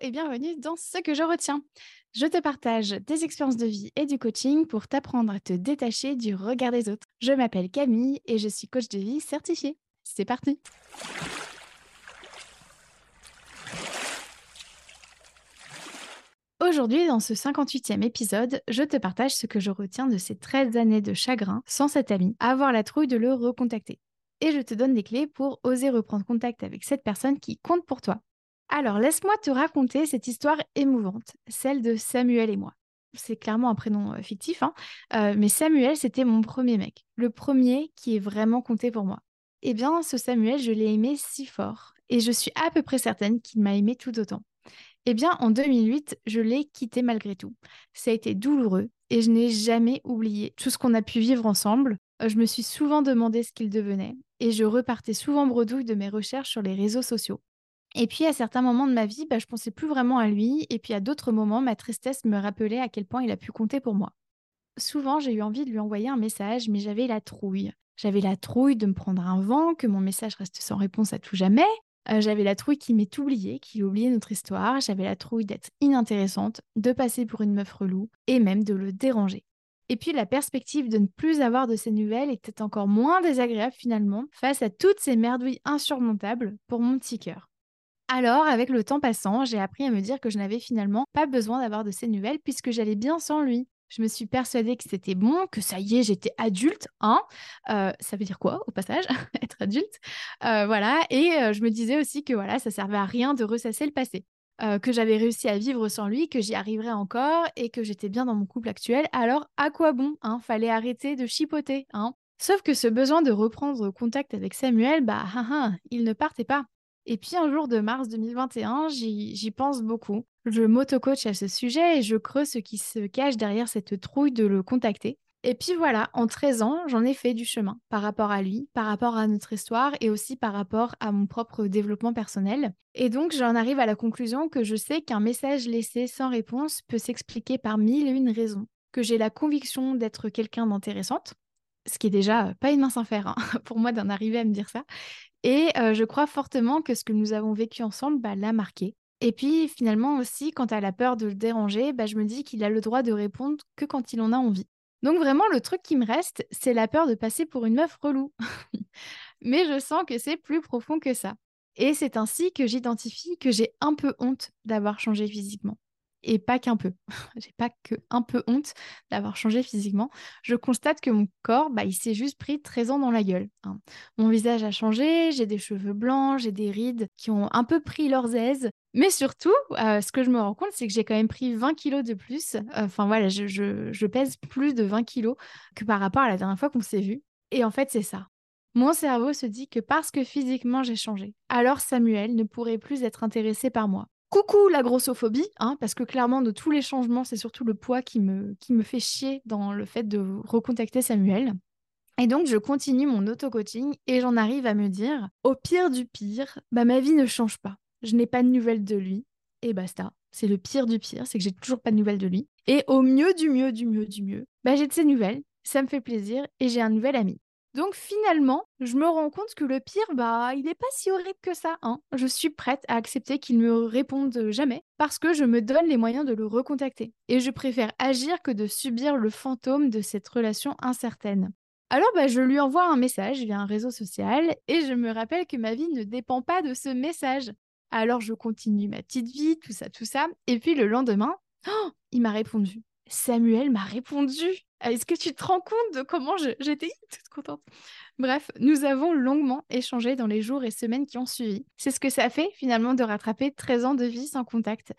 et bienvenue dans Ce que je retiens. Je te partage des expériences de vie et du coaching pour t'apprendre à te détacher du regard des autres. Je m'appelle Camille et je suis coach de vie certifiée. C'est parti Aujourd'hui, dans ce 58e épisode, je te partage ce que je retiens de ces 13 années de chagrin sans cet ami, avoir la trouille de le recontacter. Et je te donne des clés pour oser reprendre contact avec cette personne qui compte pour toi. Alors, laisse-moi te raconter cette histoire émouvante, celle de Samuel et moi. C'est clairement un prénom euh, fictif, hein, euh, mais Samuel, c'était mon premier mec, le premier qui est vraiment compté pour moi. Eh bien, ce Samuel, je l'ai aimé si fort, et je suis à peu près certaine qu'il m'a aimé tout autant. Eh bien, en 2008, je l'ai quitté malgré tout. Ça a été douloureux et je n'ai jamais oublié tout ce qu'on a pu vivre ensemble. Euh, je me suis souvent demandé ce qu'il devenait et je repartais souvent bredouille de mes recherches sur les réseaux sociaux. Et puis, à certains moments de ma vie, bah, je pensais plus vraiment à lui. Et puis, à d'autres moments, ma tristesse me rappelait à quel point il a pu compter pour moi. Souvent, j'ai eu envie de lui envoyer un message, mais j'avais la trouille. J'avais la trouille de me prendre un vent, que mon message reste sans réponse à tout jamais, euh, j'avais la trouille qui m'est oubliée, qui oubliait notre histoire. J'avais la trouille d'être inintéressante, de passer pour une meuf relou et même de le déranger. Et puis la perspective de ne plus avoir de ces nouvelles était encore moins désagréable finalement face à toutes ces merdouilles insurmontables pour mon petit cœur. Alors, avec le temps passant, j'ai appris à me dire que je n'avais finalement pas besoin d'avoir de ces nouvelles puisque j'allais bien sans lui. Je me suis persuadée que c'était bon, que ça y est, j'étais adulte. Hein euh, ça veut dire quoi, au passage, être adulte? Euh, Voilà. Et euh, je me disais aussi que voilà, ça servait à rien de ressasser le passé. que j'avais réussi à vivre sans lui, que j'y arriverais encore et que j'étais bien dans mon couple actuel. Alors, à quoi bon hein? Fallait arrêter de chipoter. Hein Sauf que ce besoin de reprendre contact avec Samuel, bah, hein, hein, il ne partait pas. Et puis un jour de mars 2021, j'y pense beaucoup. Je m'auto-coach à ce sujet et je creuse ce qui se cache derrière cette trouille de le contacter. Et puis voilà, en 13 ans, j'en ai fait du chemin par rapport à lui, par rapport à notre histoire et aussi par rapport à mon propre développement personnel. Et donc j'en arrive à la conclusion que je sais qu'un message laissé sans réponse peut s'expliquer par mille et une raisons. Que j'ai la conviction d'être quelqu'un d'intéressante, ce qui est déjà pas une mince affaire hein, pour moi d'en arriver à me dire ça. Et je crois fortement que ce que nous avons vécu ensemble bah, l'a marqué. Et puis finalement aussi, quand elle a peur de le déranger, bah, je me dis qu'il a le droit de répondre que quand il en a envie. Donc vraiment, le truc qui me reste, c'est la peur de passer pour une meuf relou. Mais je sens que c'est plus profond que ça. Et c'est ainsi que j'identifie que j'ai un peu honte d'avoir changé physiquement et pas qu'un peu. J'ai pas que un peu honte d'avoir changé physiquement. Je constate que mon corps, bah, il s'est juste pris 13 ans dans la gueule. Hein. Mon visage a changé, j'ai des cheveux blancs, j'ai des rides qui ont un peu pris leurs aises. Mais surtout, euh, ce que je me rends compte, c'est que j'ai quand même pris 20 kilos de plus. Enfin voilà, je, je pèse plus de 20 kilos que par rapport à la dernière fois qu'on s'est vu. Et en fait, c'est ça. Mon cerveau se dit que parce que physiquement j'ai changé, alors Samuel ne pourrait plus être intéressé par moi. Coucou la grossophobie, hein, parce que clairement de tous les changements, c'est surtout le poids qui me, qui me fait chier dans le fait de recontacter Samuel. Et donc je continue mon auto-coaching et j'en arrive à me dire, au pire du pire, bah ma vie ne change pas. Je n'ai pas de nouvelles de lui et basta. C'est le pire du pire, c'est que j'ai toujours pas de nouvelles de lui. Et au mieux du mieux du mieux du mieux, bah j'ai de ses nouvelles, ça me fait plaisir et j'ai un nouvel ami. Donc finalement, je me rends compte que le pire, bah, il n'est pas si horrible que ça. Hein. Je suis prête à accepter qu'il ne me réponde jamais parce que je me donne les moyens de le recontacter. Et je préfère agir que de subir le fantôme de cette relation incertaine. Alors bah, je lui envoie un message via un réseau social et je me rappelle que ma vie ne dépend pas de ce message. Alors je continue ma petite vie, tout ça, tout ça. Et puis le lendemain, oh, il m'a répondu. Samuel m'a répondu. Est-ce que tu te rends compte de comment j'étais toute contente? Bref, nous avons longuement échangé dans les jours et semaines qui ont suivi. C'est ce que ça fait finalement de rattraper 13 ans de vie sans contact.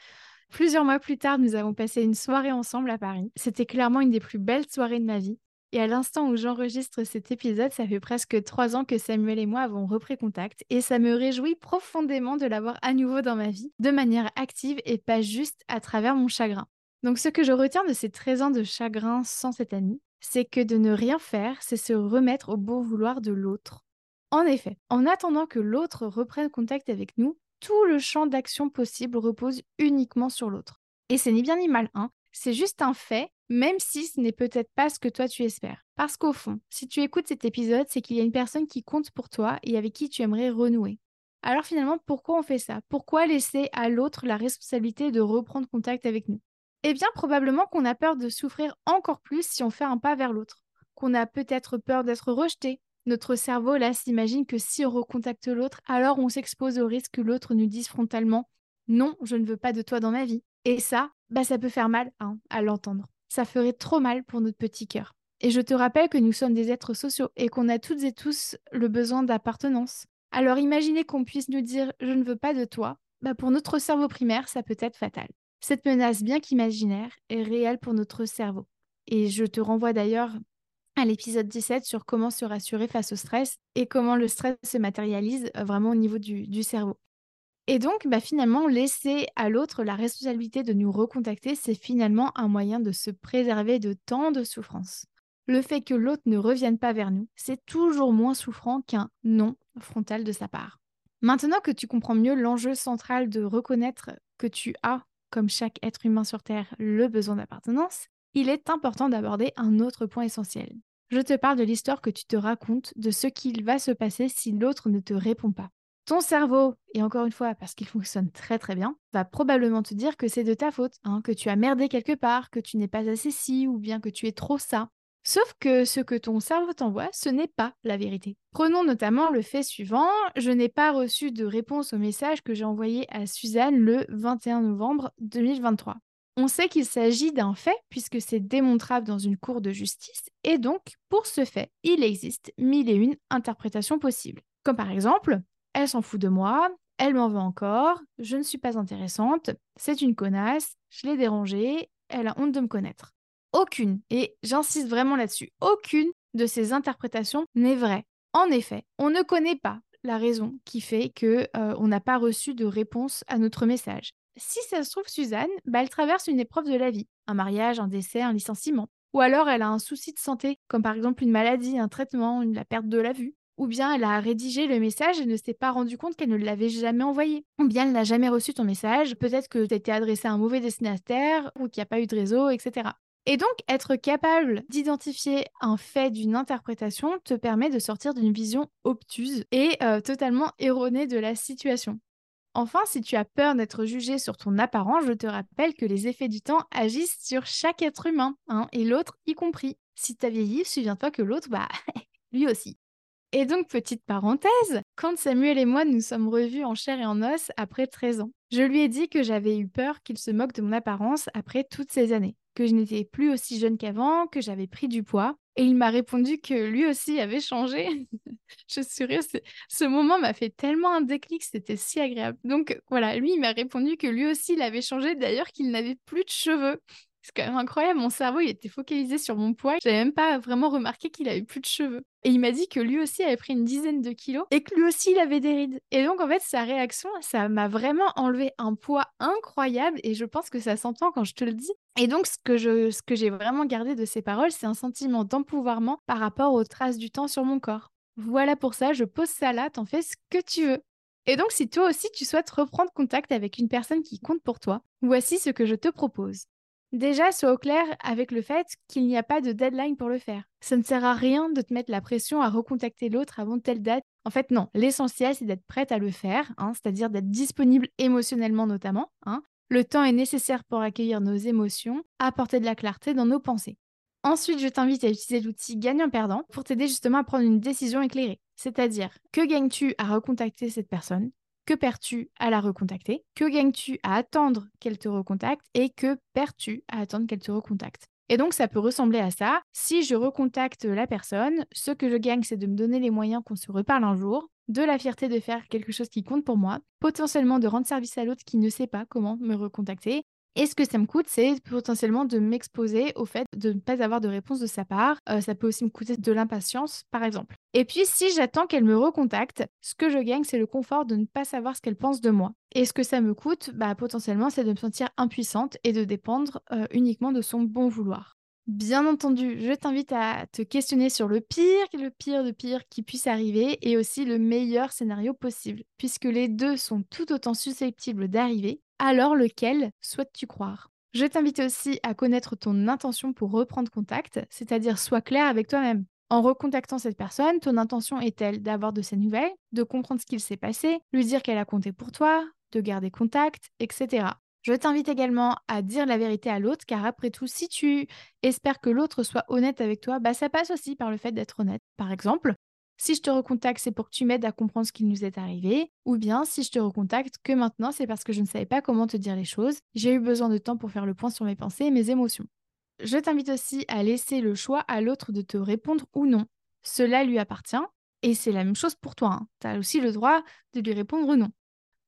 Plusieurs mois plus tard, nous avons passé une soirée ensemble à Paris. C'était clairement une des plus belles soirées de ma vie. Et à l'instant où j'enregistre cet épisode, ça fait presque trois ans que Samuel et moi avons repris contact et ça me réjouit profondément de l'avoir à nouveau dans ma vie, de manière active et pas juste à travers mon chagrin. Donc ce que je retiens de ces 13 ans de chagrin sans cet ami, c'est que de ne rien faire, c'est se remettre au bon vouloir de l'autre. En effet, en attendant que l'autre reprenne contact avec nous, tout le champ d'action possible repose uniquement sur l'autre. Et c'est ni bien ni mal, hein. C'est juste un fait, même si ce n'est peut-être pas ce que toi tu espères. Parce qu'au fond, si tu écoutes cet épisode, c'est qu'il y a une personne qui compte pour toi et avec qui tu aimerais renouer. Alors finalement, pourquoi on fait ça? Pourquoi laisser à l'autre la responsabilité de reprendre contact avec nous? Eh bien, probablement qu'on a peur de souffrir encore plus si on fait un pas vers l'autre, qu'on a peut-être peur d'être rejeté. Notre cerveau, là, s'imagine que si on recontacte l'autre, alors on s'expose au risque que l'autre nous dise frontalement Non, je ne veux pas de toi dans ma vie. Et ça, bah, ça peut faire mal hein, à l'entendre. Ça ferait trop mal pour notre petit cœur. Et je te rappelle que nous sommes des êtres sociaux et qu'on a toutes et tous le besoin d'appartenance. Alors imaginez qu'on puisse nous dire je ne veux pas de toi, bah pour notre cerveau primaire, ça peut être fatal. Cette menace, bien qu'imaginaire, est réelle pour notre cerveau. Et je te renvoie d'ailleurs à l'épisode 17 sur comment se rassurer face au stress et comment le stress se matérialise euh, vraiment au niveau du, cerveau. Et donc, bah, finalement, laisser à l'autre la responsabilité de nous recontacter, c'est finalement un moyen de se préserver de tant de souffrances le fait que l'autre ne revienne pas vers nous, c'est toujours moins souffrant qu'un non frontal de sa part. Maintenant que tu comprends mieux l'enjeu central de reconnaître que tu as, comme chaque être humain sur Terre, le besoin d'appartenance, il est important d'aborder un autre point essentiel. Je te parle de l'histoire que tu te racontes de ce qu'il va se passer si l'autre ne te répond pas. Ton cerveau, et encore une fois parce qu'il fonctionne très très bien, va probablement te dire que c'est de ta faute, hein, que tu as merdé quelque part, que tu n'es pas assez ci ou bien que tu es trop ça. Sauf que ce que ton cerveau t'envoie, ce n'est pas la vérité. Prenons notamment le fait suivant, je n'ai pas reçu de réponse au message que j'ai envoyé à Suzanne le 21 novembre 2023. On sait qu'il s'agit d'un fait puisque c'est démontrable dans une cour de justice et donc pour ce fait, il existe mille et une interprétations possibles. Comme par exemple, elle s'en fout de moi, elle m'en veut encore, je ne suis pas intéressante, c'est une connasse, je l'ai dérangée, elle a honte de me connaître aucune, et j'insiste vraiment là-dessus, aucune de ces interprétations n'est vraie. En effet, on ne connaît pas la raison qui fait que euh, on n'a pas reçu de réponse à notre message. Si ça se trouve, Suzanne, bah, elle traverse une épreuve de la vie, un mariage, un décès, un licenciement. Ou alors elle a un souci de santé, comme par exemple une maladie, un traitement, la perte de la vue. Ou bien elle a rédigé le message et ne s'est pas rendu compte qu'elle ne l'avait jamais envoyé. Ou bien elle n'a jamais reçu ton message, peut-être que tu été adressé à un mauvais destinataire ou qu'il n'y a pas eu de réseau, etc. Et donc, être capable d'identifier un fait d'une interprétation te permet de sortir d'une vision obtuse et euh, totalement erronée de la situation. Enfin, si tu as peur d'être jugé sur ton apparence, je te rappelle que les effets du temps agissent sur chaque être humain, hein, et l'autre y compris. Si tu as vieilli, souviens-toi que l'autre, bah, lui aussi. Et donc, petite parenthèse, quand Samuel et moi nous sommes revus en chair et en os après 13 ans, je lui ai dit que j'avais eu peur qu'il se moque de mon apparence après toutes ces années que je n'étais plus aussi jeune qu'avant, que j'avais pris du poids. Et il m'a répondu que lui aussi avait changé. je suis restée... ce moment m'a fait tellement un déclic, c'était si agréable. Donc voilà, lui, il m'a répondu que lui aussi, il avait changé, d'ailleurs qu'il n'avait plus de cheveux. C'est quand même incroyable, mon cerveau il était focalisé sur mon poids. J'avais même pas vraiment remarqué qu'il avait plus de cheveux. Et il m'a dit que lui aussi avait pris une dizaine de kilos et que lui aussi il avait des rides. Et donc en fait sa réaction, ça m'a vraiment enlevé un poids incroyable et je pense que ça s'entend quand je te le dis. Et donc ce que je, ce que j'ai vraiment gardé de ces paroles, c'est un sentiment d'empouvoirment par rapport aux traces du temps sur mon corps. Voilà pour ça, je pose ça là, t'en fais ce que tu veux. Et donc, si toi aussi tu souhaites reprendre contact avec une personne qui compte pour toi, voici ce que je te propose. Déjà, sois au clair avec le fait qu'il n'y a pas de deadline pour le faire. Ça ne sert à rien de te mettre la pression à recontacter l'autre avant telle date. En fait, non. L'essentiel, c'est d'être prête à le faire, hein, c'est-à-dire d'être disponible émotionnellement notamment. Hein. Le temps est nécessaire pour accueillir nos émotions, apporter de la clarté dans nos pensées. Ensuite, je t'invite à utiliser l'outil gagnant-perdant pour t'aider justement à prendre une décision éclairée. C'est-à-dire, que gagnes-tu à recontacter cette personne? Que perds-tu à la recontacter? Que gagnes-tu à attendre qu'elle te recontacte? Et que perds-tu à attendre qu'elle te recontacte? Et donc, ça peut ressembler à ça. Si je recontacte la personne, ce que je gagne, c'est de me donner les moyens qu'on se reparle un jour, de la fierté de faire quelque chose qui compte pour moi, potentiellement de rendre service à l'autre qui ne sait pas comment me recontacter, et ce que ça me coûte, c'est potentiellement de m'exposer au fait de ne pas avoir de réponse de sa part. Euh, ça peut aussi me coûter de l'impatience, par exemple. Et puis, si j'attends qu'elle me recontacte, ce que je gagne, c'est le confort de ne pas savoir ce qu'elle pense de moi. Et ce que ça me coûte, bah, potentiellement, c'est de me sentir impuissante et de dépendre euh, uniquement de son bon vouloir. Bien entendu, je t'invite à te questionner sur le pire, le pire de pire qui puisse arriver et aussi le meilleur scénario possible, puisque les deux sont tout autant susceptibles d'arriver alors lequel souhaites-tu croire? Je t'invite aussi à connaître ton intention pour reprendre contact, c'est-à-dire sois clair avec toi-même. En recontactant cette personne, ton intention est-elle d'avoir de ses nouvelles, de comprendre ce qu'il s'est passé, lui dire qu'elle a compté pour toi, de garder contact, etc. Je t'invite également à dire la vérité à l'autre, car après tout, si tu espères que l'autre soit honnête avec toi, bah ça passe aussi par le fait d'être honnête. Par exemple, si je te recontacte, c'est pour que tu m'aides à comprendre ce qui nous est arrivé, ou bien si je te recontacte que maintenant, c'est parce que je ne savais pas comment te dire les choses, j'ai eu besoin de temps pour faire le point sur mes pensées et mes émotions. Je t'invite aussi à laisser le choix à l'autre de te répondre ou non. Cela lui appartient, et c'est la même chose pour toi. Hein. Tu as aussi le droit de lui répondre ou non.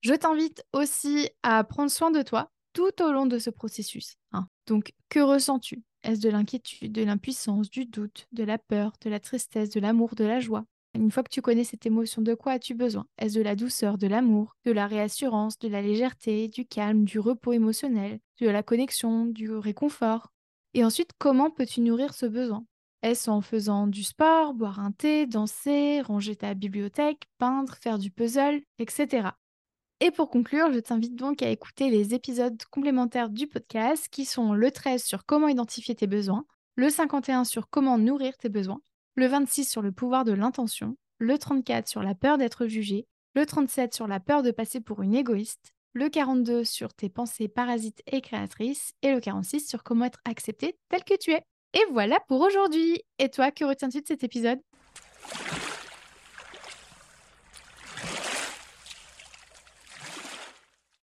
Je t'invite aussi à prendre soin de toi tout au long de ce processus. Hein. Donc, que ressens-tu? Est-ce de l'inquiétude, de l'impuissance, du doute, de la peur, de la tristesse, de l'amour, de la joie? Une fois que tu connais cette émotion, de quoi as-tu besoin? Est-ce de la douceur, de l'amour, de la réassurance, de la légèreté, du calme, du repos émotionnel, de la connexion, du réconfort? Et ensuite, comment peux-tu nourrir ce besoin? Est-ce en faisant du sport, boire un thé, danser, ranger ta bibliothèque, peindre, faire du puzzle, etc. Et pour conclure, je t'invite donc à écouter les épisodes complémentaires du podcast qui sont le 13 sur comment identifier tes besoins, le 51 sur comment nourrir tes besoins, le 26 sur le pouvoir de l'intention, le 34 sur la peur d'être jugé, le 37 sur la peur de passer pour une égoïste, le 42 sur tes pensées parasites et créatrices et le 46 sur comment être accepté tel que tu es. Et voilà pour aujourd'hui. Et toi, que retiens-tu de cet épisode?